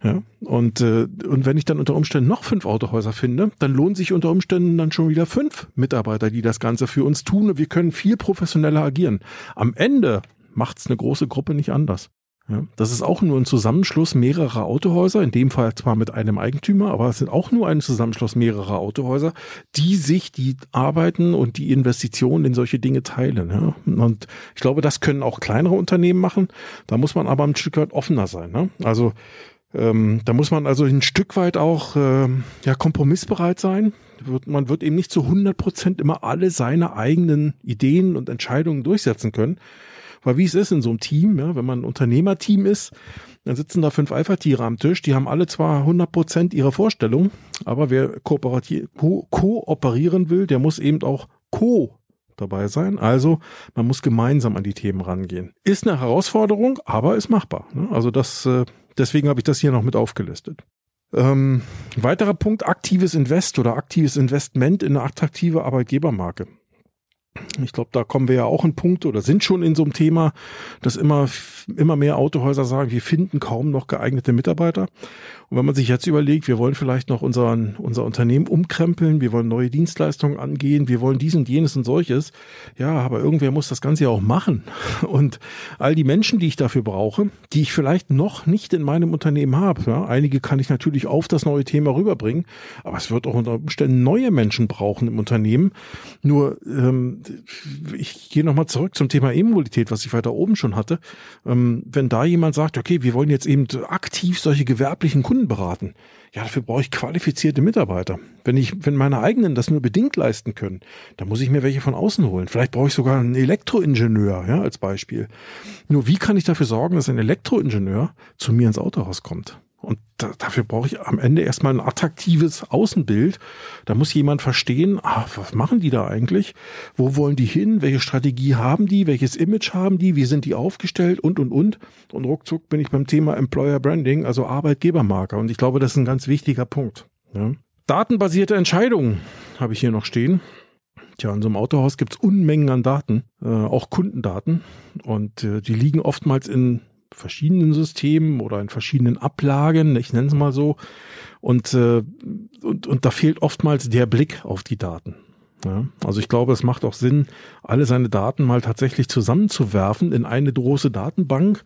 Ja, und, äh, und wenn ich dann unter Umständen noch fünf Autohäuser finde, dann lohnen sich unter Umständen dann schon wieder fünf Mitarbeiter, die das Ganze für uns tun und wir können viel professioneller agieren. Am Ende macht's eine große Gruppe nicht anders. Ja, das ist auch nur ein Zusammenschluss mehrerer Autohäuser, in dem Fall zwar mit einem Eigentümer, aber es sind auch nur ein Zusammenschluss mehrerer Autohäuser, die sich die Arbeiten und die Investitionen in solche Dinge teilen. Ja. Und ich glaube, das können auch kleinere Unternehmen machen. Da muss man aber ein Stück weit offener sein. Ne? Also ähm, da muss man also ein Stück weit auch äh, ja, kompromissbereit sein. Man wird eben nicht zu 100 Prozent immer alle seine eigenen Ideen und Entscheidungen durchsetzen können. Weil wie es ist in so einem Team, ja, wenn man ein Unternehmerteam ist, dann sitzen da fünf Alpha-Tiere am Tisch, die haben alle zwar 100 Prozent ihrer Vorstellung, aber wer ko kooperieren will, der muss eben auch co dabei sein. Also man muss gemeinsam an die Themen rangehen. Ist eine Herausforderung, aber ist machbar. Ne? Also das, äh, deswegen habe ich das hier noch mit aufgelistet. Ähm, weiterer Punkt, aktives Invest oder aktives Investment in eine attraktive Arbeitgebermarke. Ich glaube, da kommen wir ja auch in Punkte oder sind schon in so einem Thema, dass immer, immer mehr Autohäuser sagen, wir finden kaum noch geeignete Mitarbeiter. Und wenn man sich jetzt überlegt, wir wollen vielleicht noch unseren, unser Unternehmen umkrempeln, wir wollen neue Dienstleistungen angehen, wir wollen dies und jenes und solches. Ja, aber irgendwer muss das Ganze ja auch machen. Und all die Menschen, die ich dafür brauche, die ich vielleicht noch nicht in meinem Unternehmen habe, ja, einige kann ich natürlich auf das neue Thema rüberbringen, aber es wird auch unter Umständen neue Menschen brauchen im Unternehmen. Nur, ähm, ich gehe nochmal zurück zum Thema E-Mobilität, was ich weiter oben schon hatte. Ähm, wenn da jemand sagt, okay, wir wollen jetzt eben aktiv solche gewerblichen Kunden beraten. Ja, dafür brauche ich qualifizierte Mitarbeiter. Wenn ich, wenn meine eigenen das nur bedingt leisten können, dann muss ich mir welche von außen holen. Vielleicht brauche ich sogar einen Elektroingenieur, ja, als Beispiel. Nur wie kann ich dafür sorgen, dass ein Elektroingenieur zu mir ins Autohaus kommt? Und da, dafür brauche ich am Ende erstmal ein attraktives Außenbild. Da muss jemand verstehen, ah, was machen die da eigentlich? Wo wollen die hin? Welche Strategie haben die? Welches Image haben die? Wie sind die aufgestellt? Und, und, und. Und ruckzuck bin ich beim Thema Employer Branding, also Arbeitgebermarker. Und ich glaube, das ist ein ganz wichtiger Punkt. Ja. Datenbasierte Entscheidungen habe ich hier noch stehen. Tja, in so einem Autohaus gibt es Unmengen an Daten, äh, auch Kundendaten. Und äh, die liegen oftmals in verschiedenen Systemen oder in verschiedenen Ablagen, ich nenne es mal so. Und, äh, und, und da fehlt oftmals der Blick auf die Daten. Ja, also ich glaube, es macht auch Sinn, alle seine Daten mal tatsächlich zusammenzuwerfen in eine große Datenbank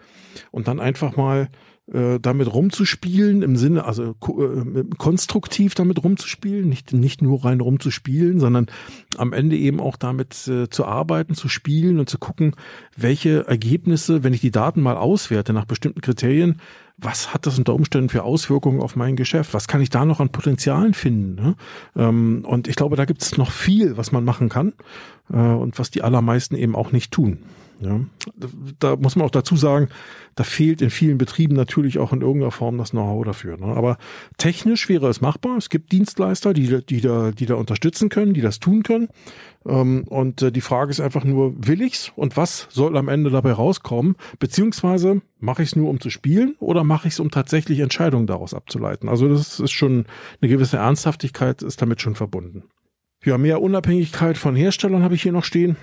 und dann einfach mal äh, damit rumzuspielen, im Sinne, also äh, konstruktiv damit rumzuspielen, nicht, nicht nur rein rumzuspielen, sondern am Ende eben auch damit äh, zu arbeiten, zu spielen und zu gucken, welche Ergebnisse, wenn ich die Daten mal auswerte nach bestimmten Kriterien, was hat das unter Umständen für Auswirkungen auf mein Geschäft? Was kann ich da noch an Potenzialen finden? Ne? Ähm, und ich glaube, da gibt es noch viel, was man machen kann äh, und was die allermeisten eben auch nicht tun. Ja, da muss man auch dazu sagen, da fehlt in vielen Betrieben natürlich auch in irgendeiner Form das Know-how dafür. Ne? Aber technisch wäre es machbar. Es gibt Dienstleister, die, die, da, die da unterstützen können, die das tun können. Ähm, und äh, die Frage ist einfach nur, will ich's und was soll am Ende dabei rauskommen? Beziehungsweise mache ich es nur, um zu spielen oder mache ich es, um tatsächlich Entscheidungen daraus abzuleiten? Also das ist schon eine gewisse Ernsthaftigkeit ist damit schon verbunden. Ja, mehr Unabhängigkeit von Herstellern habe ich hier noch stehen.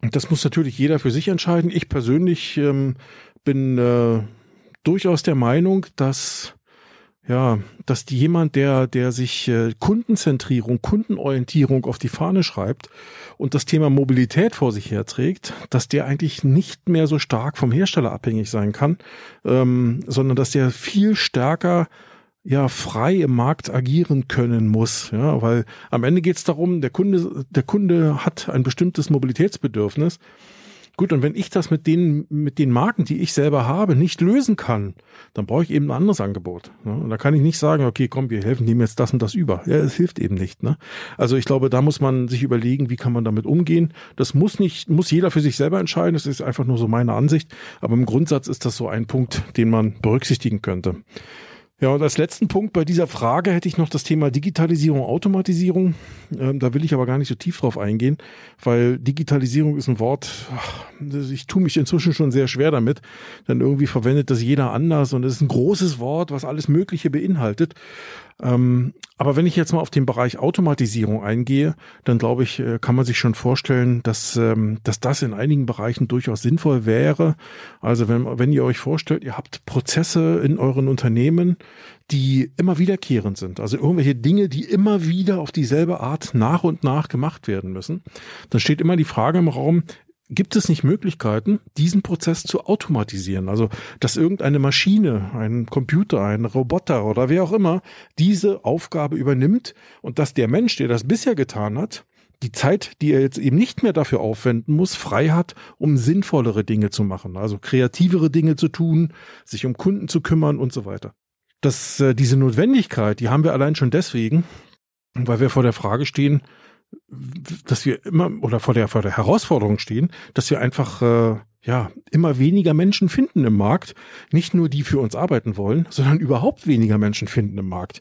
Das muss natürlich jeder für sich entscheiden. Ich persönlich ähm, bin äh, durchaus der Meinung, dass ja, dass jemand, der, der sich äh, Kundenzentrierung, Kundenorientierung auf die Fahne schreibt und das Thema Mobilität vor sich herträgt, dass der eigentlich nicht mehr so stark vom Hersteller abhängig sein kann, ähm, sondern dass der viel stärker ja frei im Markt agieren können muss, ja, weil am Ende geht es darum, der Kunde, der Kunde hat ein bestimmtes Mobilitätsbedürfnis. Gut, und wenn ich das mit den, mit den Marken, die ich selber habe, nicht lösen kann, dann brauche ich eben ein anderes Angebot. Ne? Und da kann ich nicht sagen, okay, komm, wir helfen dem jetzt das und das über. Ja, es hilft eben nicht. Ne? Also ich glaube, da muss man sich überlegen, wie kann man damit umgehen. Das muss nicht, muss jeder für sich selber entscheiden. Das ist einfach nur so meine Ansicht. Aber im Grundsatz ist das so ein Punkt, den man berücksichtigen könnte. Ja, und als letzten Punkt bei dieser Frage hätte ich noch das Thema Digitalisierung, Automatisierung. Ähm, da will ich aber gar nicht so tief drauf eingehen, weil Digitalisierung ist ein Wort, ach, ich tue mich inzwischen schon sehr schwer damit, denn irgendwie verwendet das jeder anders und es ist ein großes Wort, was alles Mögliche beinhaltet. Ähm, aber wenn ich jetzt mal auf den Bereich Automatisierung eingehe, dann glaube ich, äh, kann man sich schon vorstellen, dass, ähm, dass das in einigen Bereichen durchaus sinnvoll wäre. Also wenn, wenn ihr euch vorstellt, ihr habt Prozesse in euren Unternehmen, die immer wiederkehrend sind. Also irgendwelche Dinge, die immer wieder auf dieselbe Art nach und nach gemacht werden müssen. Dann steht immer die Frage im Raum, Gibt es nicht Möglichkeiten, diesen Prozess zu automatisieren? Also, dass irgendeine Maschine, ein Computer, ein Roboter oder wer auch immer diese Aufgabe übernimmt und dass der Mensch, der das bisher getan hat, die Zeit, die er jetzt eben nicht mehr dafür aufwenden muss, frei hat, um sinnvollere Dinge zu machen, also kreativere Dinge zu tun, sich um Kunden zu kümmern und so weiter. Das, äh, diese Notwendigkeit, die haben wir allein schon deswegen, weil wir vor der Frage stehen, dass wir immer oder vor der vor der Herausforderung stehen, dass wir einfach äh, ja immer weniger Menschen finden im Markt, nicht nur die für uns arbeiten wollen, sondern überhaupt weniger Menschen finden im Markt.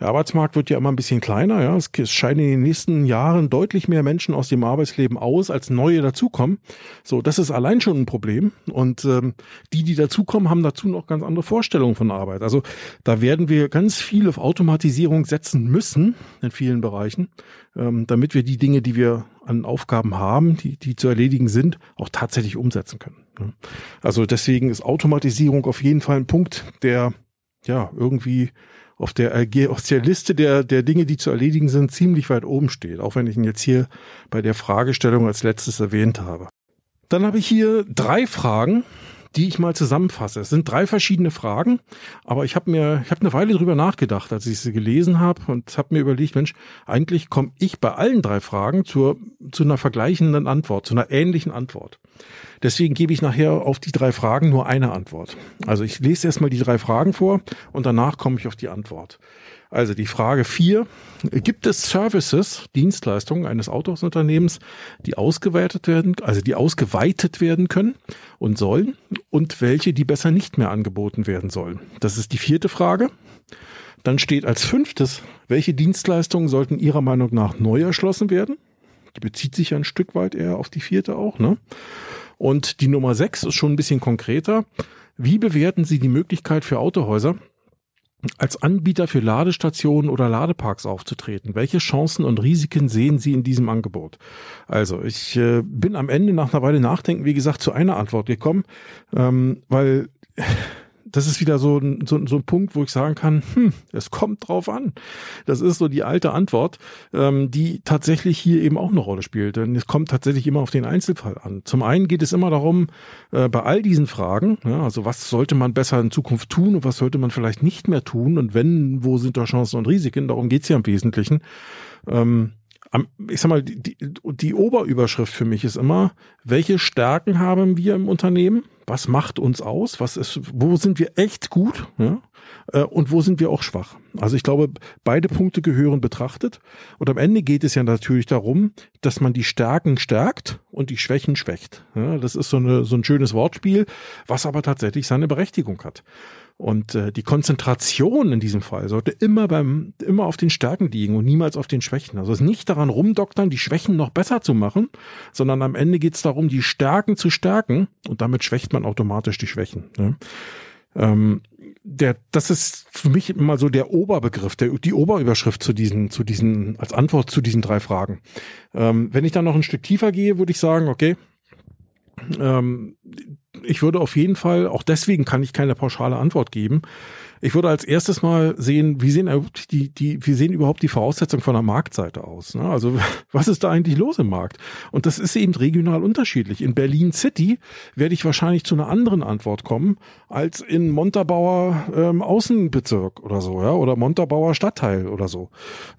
Der Arbeitsmarkt wird ja immer ein bisschen kleiner. Ja, es, scheinen in den nächsten Jahren deutlich mehr Menschen aus dem Arbeitsleben aus, als neue dazukommen. So, das ist allein schon ein Problem. Und ähm, die, die dazukommen, haben dazu noch ganz andere Vorstellungen von Arbeit. Also da werden wir ganz viel auf Automatisierung setzen müssen in vielen Bereichen, ähm, damit wir die Dinge, die wir an Aufgaben haben, die, die zu erledigen sind, auch tatsächlich umsetzen können. Also deswegen ist Automatisierung auf jeden Fall ein Punkt, der ja irgendwie auf der, auf der Liste der, der Dinge, die zu erledigen sind, ziemlich weit oben steht, auch wenn ich ihn jetzt hier bei der Fragestellung als letztes erwähnt habe. Dann habe ich hier drei Fragen, die ich mal zusammenfasse. Es sind drei verschiedene Fragen, aber ich habe mir, ich habe eine Weile drüber nachgedacht, als ich sie gelesen habe und habe mir überlegt, Mensch, eigentlich komme ich bei allen drei Fragen zur, zu einer vergleichenden Antwort, zu einer ähnlichen Antwort. Deswegen gebe ich nachher auf die drei Fragen nur eine Antwort. Also ich lese erstmal die drei Fragen vor und danach komme ich auf die Antwort. Also die Frage vier: Gibt es Services, Dienstleistungen eines Autosunternehmens, die ausgeweitet werden, also die ausgeweitet werden können und sollen und welche, die besser nicht mehr angeboten werden sollen? Das ist die vierte Frage. Dann steht als fünftes, welche Dienstleistungen sollten Ihrer Meinung nach neu erschlossen werden? Die bezieht sich ja ein Stück weit eher auf die vierte auch, ne? Und die Nummer sechs ist schon ein bisschen konkreter. Wie bewerten Sie die Möglichkeit für Autohäuser, als Anbieter für Ladestationen oder Ladeparks aufzutreten? Welche Chancen und Risiken sehen Sie in diesem Angebot? Also ich äh, bin am Ende nach einer Weile Nachdenken, wie gesagt, zu einer Antwort gekommen, ähm, weil das ist wieder so ein, so, so ein Punkt, wo ich sagen kann, hm, es kommt drauf an. Das ist so die alte Antwort, ähm, die tatsächlich hier eben auch eine Rolle spielt. Denn es kommt tatsächlich immer auf den Einzelfall an. Zum einen geht es immer darum, äh, bei all diesen Fragen, ja, also was sollte man besser in Zukunft tun und was sollte man vielleicht nicht mehr tun und wenn, wo sind da Chancen und Risiken? Darum geht's ja im Wesentlichen. Ähm, ich sag mal, die, die, die Oberüberschrift für mich ist immer, welche Stärken haben wir im Unternehmen? Was macht uns aus, was ist, wo sind wir echt gut ja? Äh, und wo sind wir auch schwach. Also ich glaube, beide Punkte gehören betrachtet und am Ende geht es ja natürlich darum, dass man die Stärken stärkt und die Schwächen schwächt. Ja? Das ist so, eine, so ein schönes Wortspiel, was aber tatsächlich seine Berechtigung hat. Und äh, die Konzentration in diesem Fall sollte immer beim immer auf den Stärken liegen und niemals auf den Schwächen. Also es ist nicht daran rumdoktern, die Schwächen noch besser zu machen, sondern am Ende geht es darum, die Stärken zu stärken und damit schwächt man automatisch die Schwächen. Ne? Ähm, der, das ist für mich immer so der Oberbegriff, der, die Oberüberschrift zu diesen, zu diesen, als Antwort zu diesen drei Fragen. Ähm, wenn ich dann noch ein Stück tiefer gehe, würde ich sagen, okay, ähm, ich würde auf jeden Fall, auch deswegen kann ich keine pauschale Antwort geben, ich würde als erstes mal sehen, wie sehen die, die, wie sehen überhaupt die Voraussetzungen von der Marktseite aus? Ne? Also was ist da eigentlich los im Markt? Und das ist eben regional unterschiedlich. In Berlin City werde ich wahrscheinlich zu einer anderen Antwort kommen als in Montabaur ähm, Außenbezirk oder so, ja, oder Montabaur Stadtteil oder so.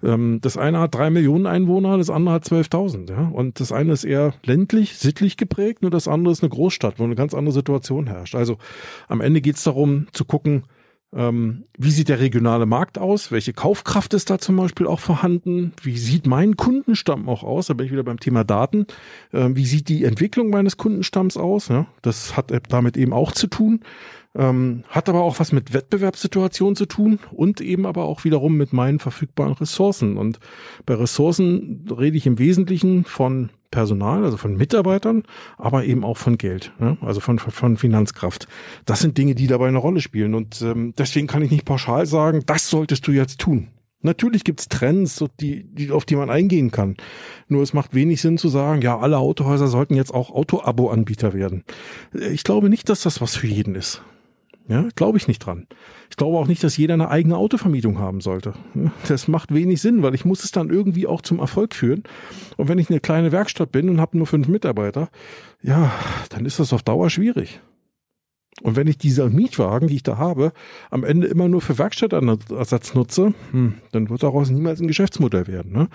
Ähm, das eine hat drei Millionen Einwohner, das andere hat 12.000, ja. Und das eine ist eher ländlich, sittlich geprägt, und das andere ist eine Großstadt, wo eine ganz andere Situation herrscht. Also am Ende geht es darum zu gucken, wie sieht der regionale Markt aus? Welche Kaufkraft ist da zum Beispiel auch vorhanden? Wie sieht mein Kundenstamm auch aus? Da bin ich wieder beim Thema Daten. Ähm, wie sieht die Entwicklung meines Kundenstamms aus? Das hat damit eben auch zu tun. Ähm, hat aber auch was mit Wettbewerbssituationen zu tun und eben aber auch wiederum mit meinen verfügbaren Ressourcen. Und bei Ressourcen rede ich im Wesentlichen von Personal, also von Mitarbeitern, aber eben auch von Geld, ne? also von, von Finanzkraft. Das sind Dinge, die dabei eine Rolle spielen. Und ähm, deswegen kann ich nicht pauschal sagen, das solltest du jetzt tun. Natürlich gibt's Trends, die, die, auf die man eingehen kann. Nur es macht wenig Sinn zu sagen, ja, alle Autohäuser sollten jetzt auch Auto-Abo-Anbieter werden. Ich glaube nicht, dass das was für jeden ist. Ja, glaube ich nicht dran. Ich glaube auch nicht, dass jeder eine eigene Autovermietung haben sollte. Das macht wenig Sinn, weil ich muss es dann irgendwie auch zum Erfolg führen. Und wenn ich eine kleine Werkstatt bin und habe nur fünf Mitarbeiter, ja, dann ist das auf Dauer schwierig. Und wenn ich diese Mietwagen, die ich da habe, am Ende immer nur für Werkstattersatz nutze, hm, dann wird daraus niemals ein Geschäftsmodell werden. Ne?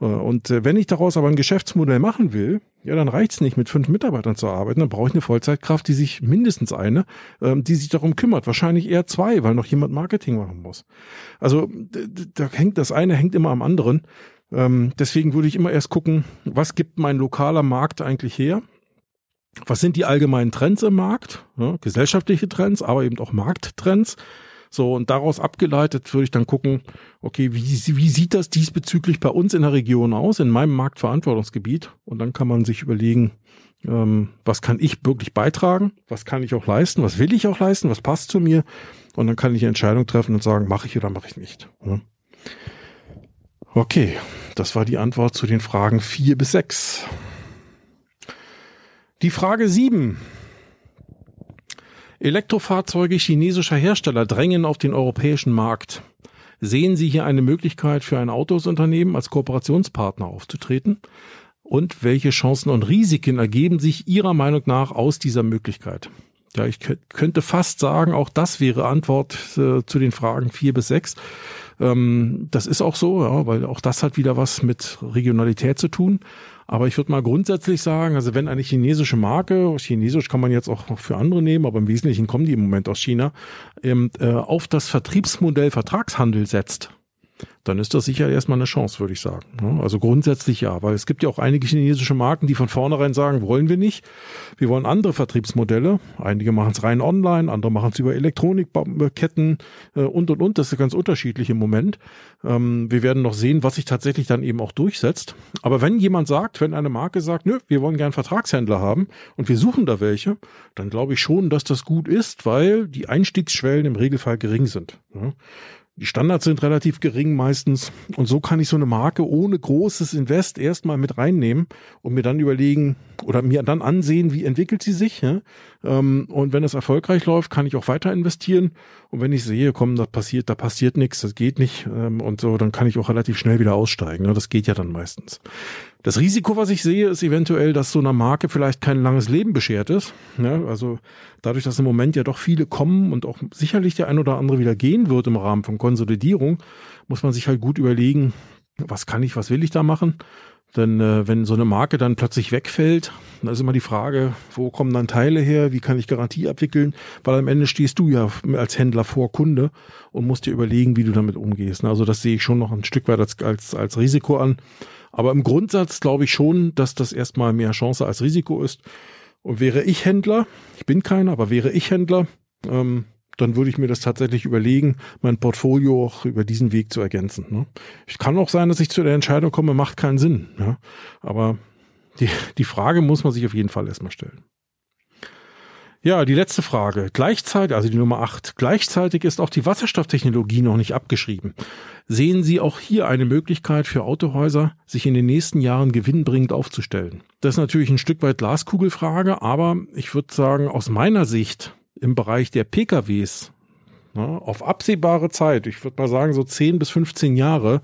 Äh, und äh, wenn ich daraus aber ein Geschäftsmodell machen will, ja, dann reicht's nicht, mit fünf Mitarbeitern zu arbeiten. Dann brauche ich eine Vollzeitkraft, die sich mindestens eine, ähm, die sich darum kümmert. Wahrscheinlich eher zwei, weil noch jemand Marketing machen muss. Also da hängt das eine hängt immer am anderen. Ähm, deswegen würde ich immer erst gucken, was gibt mein lokaler Markt eigentlich her? Was sind die allgemeinen Trends im Markt, ja, gesellschaftliche Trends, aber eben auch Markttrends. So, und daraus abgeleitet würde ich dann gucken, okay, wie, wie sieht das diesbezüglich bei uns in der Region aus, in meinem Marktverantwortungsgebiet? Und dann kann man sich überlegen, ähm, was kann ich wirklich beitragen, was kann ich auch leisten, was will ich auch leisten, was passt zu mir? Und dann kann ich eine Entscheidung treffen und sagen, mache ich oder mache ich nicht. Ja. Okay, das war die Antwort zu den Fragen vier bis sechs. Die Frage 7. Elektrofahrzeuge chinesischer Hersteller drängen auf den europäischen Markt. Sehen Sie hier eine Möglichkeit für ein Autosunternehmen als Kooperationspartner aufzutreten? Und welche Chancen und Risiken ergeben sich Ihrer Meinung nach aus dieser Möglichkeit? Ja, ich könnte fast sagen, auch das wäre Antwort äh, zu den Fragen vier bis sechs. Ähm, das ist auch so, ja, weil auch das hat wieder was mit Regionalität zu tun. Aber ich würde mal grundsätzlich sagen, also wenn eine chinesische Marke, chinesisch kann man jetzt auch für andere nehmen, aber im Wesentlichen kommen die im Moment aus China, ähm, äh, auf das Vertriebsmodell Vertragshandel setzt, dann ist das sicher erstmal eine Chance, würde ich sagen. Also grundsätzlich ja, weil es gibt ja auch einige chinesische Marken, die von vornherein sagen, wollen wir nicht. Wir wollen andere Vertriebsmodelle. Einige machen es rein online, andere machen es über Elektronikketten äh, und, und, und. Das ist ganz unterschiedlich im Moment. Ähm, wir werden noch sehen, was sich tatsächlich dann eben auch durchsetzt. Aber wenn jemand sagt, wenn eine Marke sagt, nö, wir wollen gern Vertragshändler haben und wir suchen da welche, dann glaube ich schon, dass das gut ist, weil die Einstiegsschwellen im Regelfall gering sind. Die Standards sind relativ gering meistens und so kann ich so eine Marke ohne großes Invest erstmal mit reinnehmen und mir dann überlegen oder mir dann ansehen, wie entwickelt sie sich. Ja? Ähm, und wenn es erfolgreich läuft, kann ich auch weiter investieren. Und wenn ich sehe, komm, da passiert, da passiert nichts, das geht nicht ähm, und so, dann kann ich auch relativ schnell wieder aussteigen. Ne? Das geht ja dann meistens. Das Risiko, was ich sehe, ist eventuell, dass so einer Marke vielleicht kein langes Leben beschert ist. Ja, also dadurch, dass im Moment ja doch viele kommen und auch sicherlich der ein oder andere wieder gehen wird im Rahmen von Konsolidierung, muss man sich halt gut überlegen, was kann ich, was will ich da machen? Denn äh, wenn so eine Marke dann plötzlich wegfällt, dann ist immer die Frage, wo kommen dann Teile her, wie kann ich Garantie abwickeln? Weil am Ende stehst du ja als Händler vor Kunde und musst dir überlegen, wie du damit umgehst. Also das sehe ich schon noch ein Stück weit als, als, als Risiko an. Aber im Grundsatz glaube ich schon, dass das erstmal mehr Chance als Risiko ist. Und wäre ich Händler, ich bin keiner, aber wäre ich Händler, ähm, dann würde ich mir das tatsächlich überlegen, mein Portfolio auch über diesen Weg zu ergänzen. Ne? Es kann auch sein, dass ich zu der Entscheidung komme, macht keinen Sinn. Ja? Aber die, die Frage muss man sich auf jeden Fall erstmal stellen. Ja, die letzte Frage. Gleichzeitig, also die Nummer acht. Gleichzeitig ist auch die Wasserstofftechnologie noch nicht abgeschrieben. Sehen Sie auch hier eine Möglichkeit für Autohäuser, sich in den nächsten Jahren gewinnbringend aufzustellen? Das ist natürlich ein Stück weit Glaskugelfrage, aber ich würde sagen, aus meiner Sicht im Bereich der PKWs ne, auf absehbare Zeit, ich würde mal sagen so 10 bis 15 Jahre,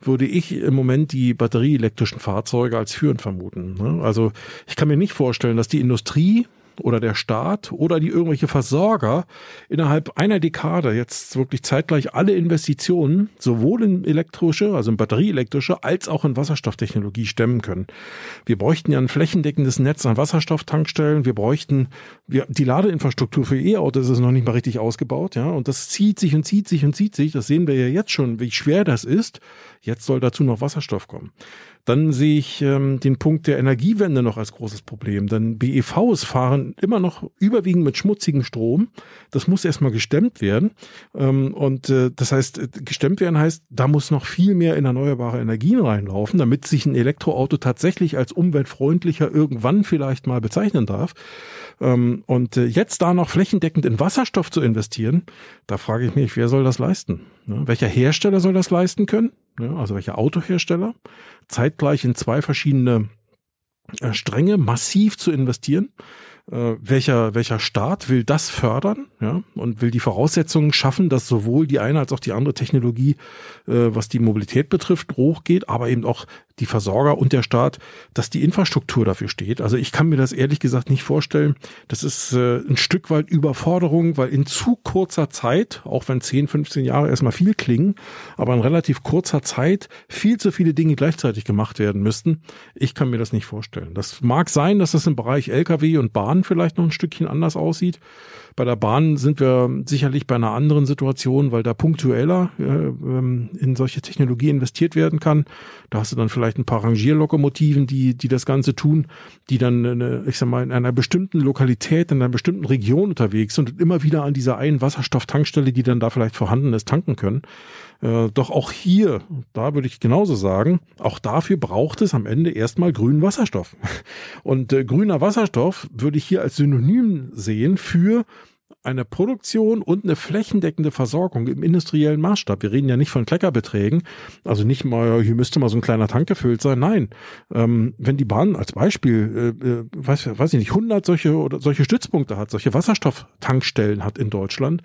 würde ich im Moment die batterieelektrischen Fahrzeuge als führend vermuten. Ne? Also ich kann mir nicht vorstellen, dass die Industrie oder der Staat oder die irgendwelche Versorger innerhalb einer Dekade jetzt wirklich zeitgleich alle Investitionen sowohl in elektrische, also in batterieelektrische, als auch in Wasserstofftechnologie stemmen können. Wir bräuchten ja ein flächendeckendes Netz an Wasserstofftankstellen. Wir bräuchten, wir, die Ladeinfrastruktur für E-Autos ist noch nicht mal richtig ausgebaut, ja. Und das zieht sich und zieht sich und zieht sich. Das sehen wir ja jetzt schon, wie schwer das ist. Jetzt soll dazu noch Wasserstoff kommen. Dann sehe ich ähm, den Punkt der Energiewende noch als großes Problem. Denn BEVs fahren immer noch überwiegend mit schmutzigem Strom. Das muss erstmal gestemmt werden. Ähm, und äh, das heißt, äh, gestemmt werden heißt, da muss noch viel mehr in erneuerbare Energien reinlaufen, damit sich ein Elektroauto tatsächlich als umweltfreundlicher irgendwann vielleicht mal bezeichnen darf. Ähm, und äh, jetzt da noch flächendeckend in Wasserstoff zu investieren, da frage ich mich, wer soll das leisten? Ne? Welcher Hersteller soll das leisten können? Ne? Also welcher Autohersteller? Zeitgleich in zwei verschiedene äh, Stränge massiv zu investieren äh, welcher, welcher Staat will das fördern ja, und will die Voraussetzungen schaffen, dass sowohl die eine als auch die andere Technologie, äh, was die Mobilität betrifft, hochgeht, aber eben auch die Versorger und der Staat, dass die Infrastruktur dafür steht. Also ich kann mir das ehrlich gesagt nicht vorstellen. Das ist äh, ein Stück weit Überforderung, weil in zu kurzer Zeit, auch wenn 10, 15 Jahre erstmal viel klingen, aber in relativ kurzer Zeit viel zu viele Dinge gleichzeitig gemacht werden müssten. Ich kann mir das nicht vorstellen. Das mag sein, dass das im Bereich Lkw und Bahn vielleicht noch ein Stückchen anders aussieht. Bei der Bahn sind wir sicherlich bei einer anderen Situation, weil da punktueller äh, ähm, in solche Technologie investiert werden kann. Da hast du dann vielleicht ein paar Rangierlokomotiven, die, die das Ganze tun, die dann, eine, ich sag mal, in einer bestimmten Lokalität, in einer bestimmten Region unterwegs sind und immer wieder an dieser einen Wasserstofftankstelle, die dann da vielleicht vorhanden ist, tanken können. Äh, doch auch hier, da würde ich genauso sagen, auch dafür braucht es am Ende erstmal grünen Wasserstoff. Und äh, grüner Wasserstoff würde ich hier als Synonym sehen für eine Produktion und eine flächendeckende Versorgung im industriellen Maßstab. Wir reden ja nicht von Kleckerbeträgen, also nicht mal, hier müsste mal so ein kleiner Tank gefüllt sein. Nein, ähm, wenn die Bahn als Beispiel, äh, äh weiß, weiß ich nicht, 100 solche oder solche Stützpunkte hat, solche Wasserstofftankstellen hat in Deutschland,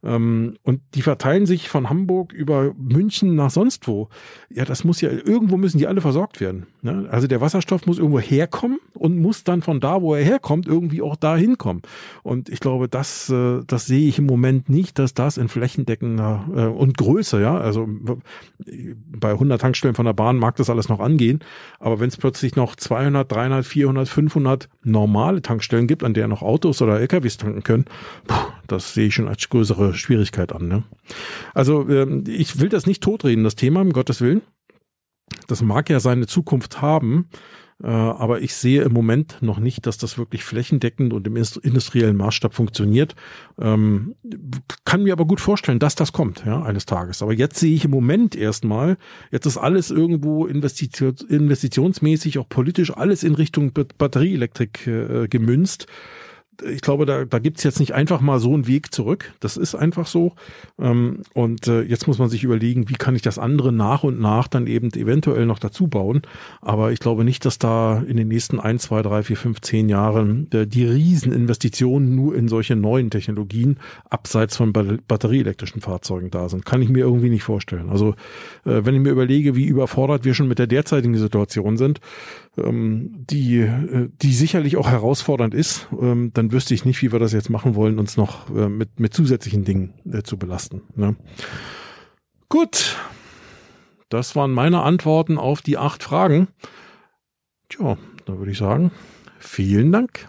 und die verteilen sich von Hamburg über München nach sonst wo. Ja, das muss ja, irgendwo müssen die alle versorgt werden. Ne? Also der Wasserstoff muss irgendwo herkommen und muss dann von da, wo er herkommt, irgendwie auch da hinkommen. Und ich glaube, das, äh, das sehe ich im Moment nicht, dass das in flächendeckender äh, und Größe, ja, also bei 100 Tankstellen von der Bahn mag das alles noch angehen. Aber wenn es plötzlich noch 200, 300, 400, 500 normale Tankstellen gibt, an der noch Autos oder LKWs tanken können, puh, das sehe ich schon als größere Schwierigkeit an. Ne? Also ähm, ich will das nicht totreden, das Thema, um Gottes Willen. Das mag ja seine Zukunft haben, äh, aber ich sehe im Moment noch nicht, dass das wirklich flächendeckend und im industriellen Maßstab funktioniert. Ähm, kann mir aber gut vorstellen, dass das kommt, ja, eines Tages. Aber jetzt sehe ich im Moment erstmal, jetzt ist alles irgendwo investitions investitionsmäßig, auch politisch, alles in Richtung Batterieelektrik äh, gemünzt ich glaube, da, da gibt jetzt nicht einfach mal so einen Weg zurück. Das ist einfach so. Ähm, und äh, jetzt muss man sich überlegen, wie kann ich das andere nach und nach dann eben eventuell noch dazu bauen. Aber ich glaube nicht, dass da in den nächsten ein, zwei, drei, vier, fünf, zehn Jahren äh, die Rieseninvestitionen nur in solche neuen Technologien abseits von batterieelektrischen Fahrzeugen da sind. Kann ich mir irgendwie nicht vorstellen. Also äh, wenn ich mir überlege, wie überfordert wir schon mit der derzeitigen Situation sind, ähm, die, äh, die sicherlich auch herausfordernd ist, ähm, dann wüsste ich nicht, wie wir das jetzt machen wollen, uns noch äh, mit, mit zusätzlichen Dingen äh, zu belasten. Ne? Gut, das waren meine Antworten auf die acht Fragen. Tja, da würde ich sagen, vielen Dank.